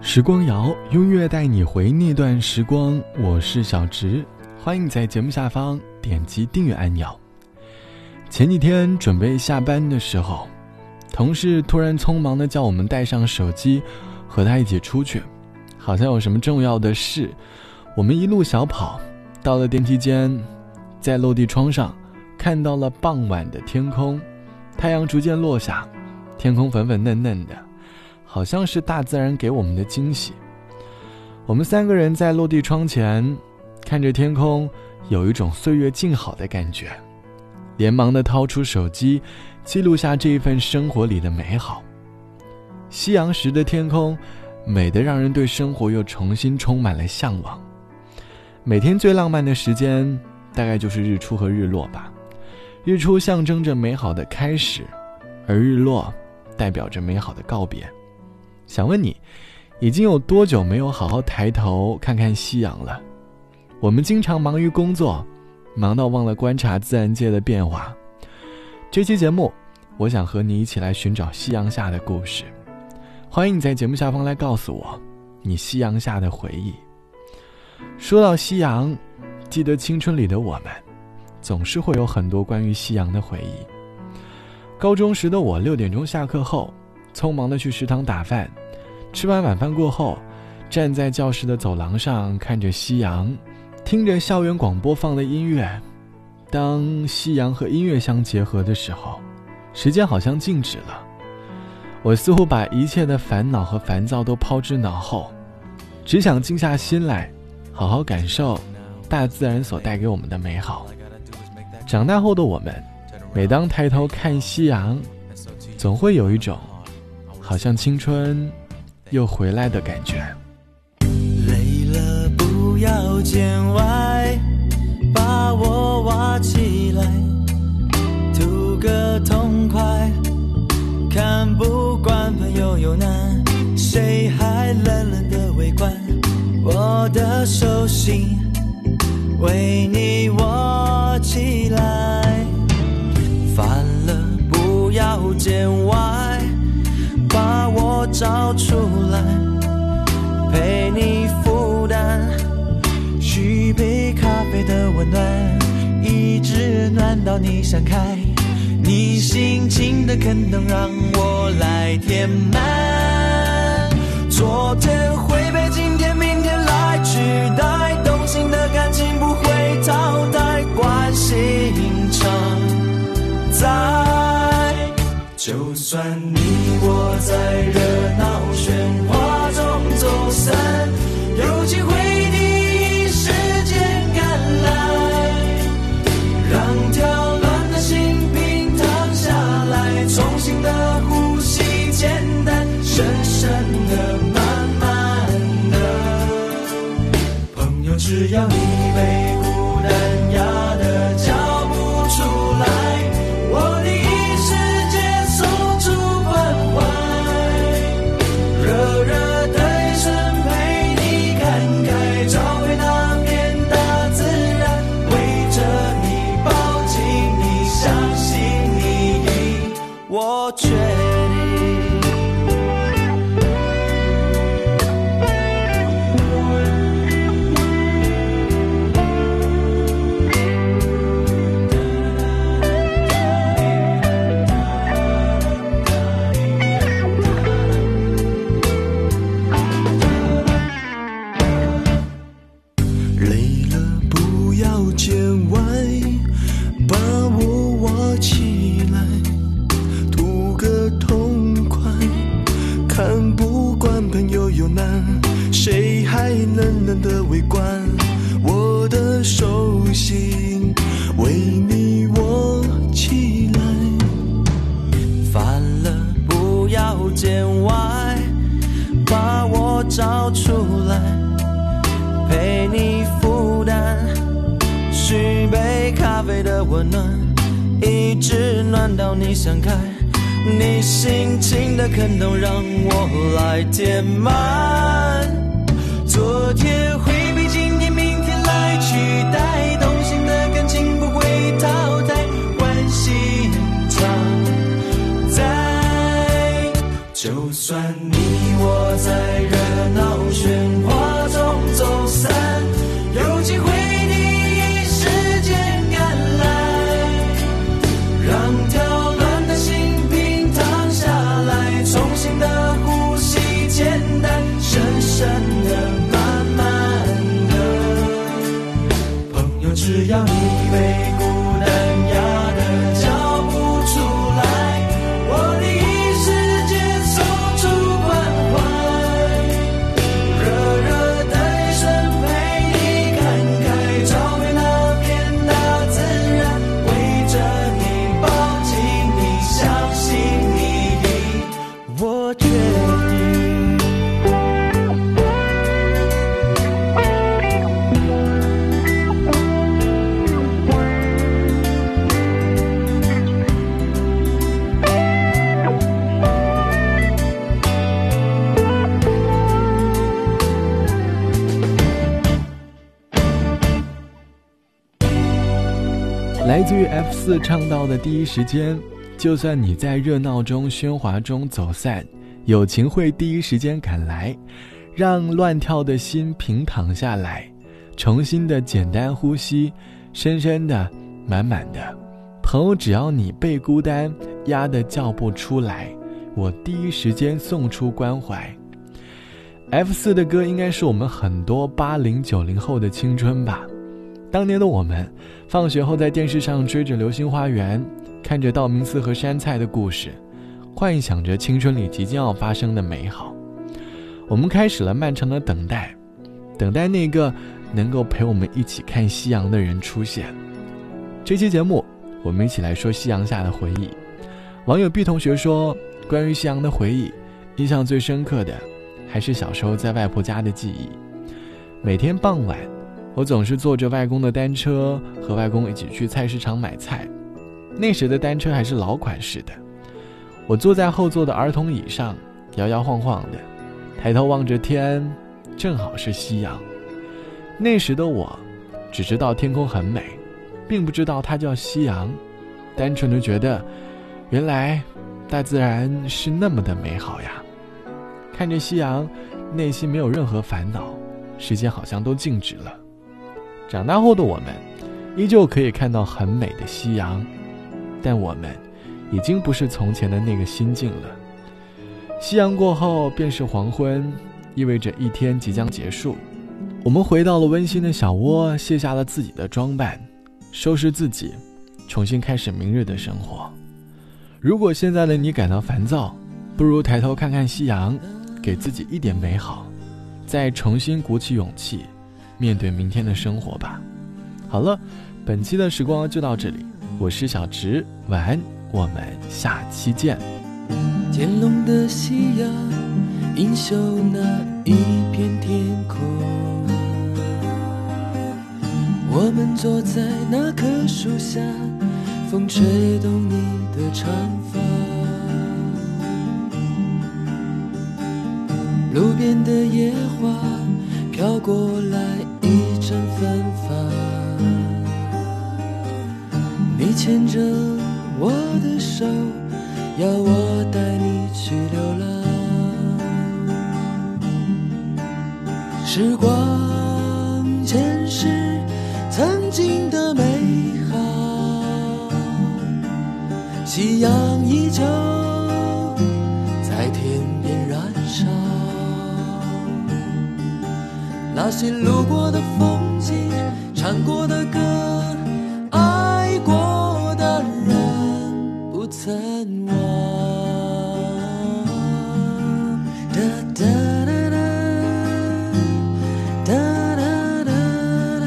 时光谣，音乐带你回那段时光。我是小植，欢迎在节目下方点击订阅按钮。前几天准备下班的时候，同事突然匆忙的叫我们带上手机，和他一起出去，好像有什么重要的事。我们一路小跑，到了电梯间，在落地窗上看到了傍晚的天空，太阳逐渐落下，天空粉粉嫩嫩的。好像是大自然给我们的惊喜。我们三个人在落地窗前，看着天空，有一种岁月静好的感觉，连忙的掏出手机，记录下这一份生活里的美好。夕阳时的天空，美得让人对生活又重新充满了向往。每天最浪漫的时间，大概就是日出和日落吧。日出象征着美好的开始，而日落，代表着美好的告别。想问你，已经有多久没有好好抬头看看夕阳了？我们经常忙于工作，忙到忘了观察自然界的变化。这期节目，我想和你一起来寻找夕阳下的故事。欢迎你在节目下方来告诉我，你夕阳下的回忆。说到夕阳，记得青春里的我们，总是会有很多关于夕阳的回忆。高中时的我，六点钟下课后。匆忙的去食堂打饭，吃完晚饭过后，站在教室的走廊上看着夕阳，听着校园广播放的音乐。当夕阳和音乐相结合的时候，时间好像静止了。我似乎把一切的烦恼和烦躁都抛之脑后，只想静下心来，好好感受大自然所带给我们的美好。长大后的我们，每当抬头看夕阳，总会有一种。好像青春又回来的感觉。累了不要见外，把我挖起来，图个痛快。看不惯朋友有难，谁还冷冷的围观？我的手心为我找出来，陪你负担，续杯咖啡的温暖，一直暖到你想开。你心情的坑能让我来填满。昨天会被今天、明天来取代，动心的感情不会淘汰，关心常在，就算出来陪你负担，续杯咖啡的温暖，一直暖到你想开。你心情的坑洞让我来填满。昨天会被今天、明天来取代，自于 F 四唱到的第一时间，就算你在热闹中、喧哗中走散，友情会第一时间赶来，让乱跳的心平躺下来，重新的简单呼吸，深深的、满满的。朋友，只要你被孤单压得叫不出来，我第一时间送出关怀。F 四的歌应该是我们很多八零九零后的青春吧。当年的我们，放学后在电视上追着《流星花园》，看着道明寺和杉菜的故事，幻想着青春里即将要发生的美好。我们开始了漫长的等待，等待那个能够陪我们一起看夕阳的人出现。这期节目，我们一起来说夕阳下的回忆。网友 B 同学说，关于夕阳的回忆，印象最深刻的。还是小时候在外婆家的记忆。每天傍晚，我总是坐着外公的单车，和外公一起去菜市场买菜。那时的单车还是老款式的。我坐在后座的儿童椅上，摇摇晃晃的，抬头望着天，正好是夕阳。那时的我，只知道天空很美，并不知道它叫夕阳，单纯的觉得，原来大自然是那么的美好呀。看着夕阳，内心没有任何烦恼，时间好像都静止了。长大后的我们，依旧可以看到很美的夕阳，但我们已经不是从前的那个心境了。夕阳过后便是黄昏，意味着一天即将结束。我们回到了温馨的小窝，卸下了自己的装扮，收拾自己，重新开始明日的生活。如果现在的你感到烦躁，不如抬头看看夕阳。给自己一点美好，再重新鼓起勇气，面对明天的生活吧。好了，本期的时光就到这里，我是小植，晚安，我们下期见。天龙的夕阳映秀那一片天空，我们坐在那棵树下，风吹动你的长发。路边的野花飘过来一阵芬芳，你牵着我的手，要我带你去流浪。时光前世曾经的美好，夕阳依旧那些路过的风景，唱过的歌，爱过的人，不曾忘。哒哒哒哒，哒哒哒哒，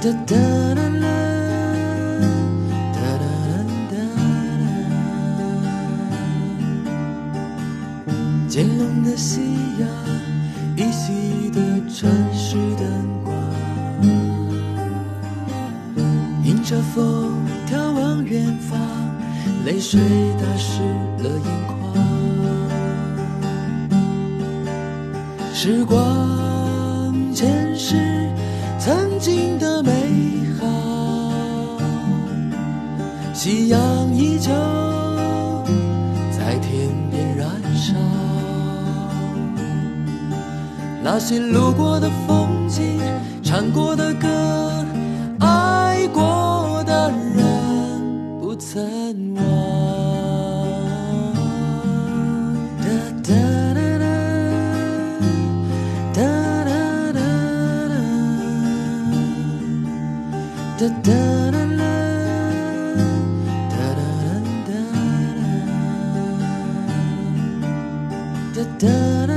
哒哒哒。依稀的城市灯光，迎着风眺望远方，泪水打湿了眼眶。时光前世曾经的美好，夕阳依旧那些路过的风景，唱过的歌，爱过的人，不曾忘。哒哒哒哒，哒哒哒哒，哒哒哒哒，哒哒，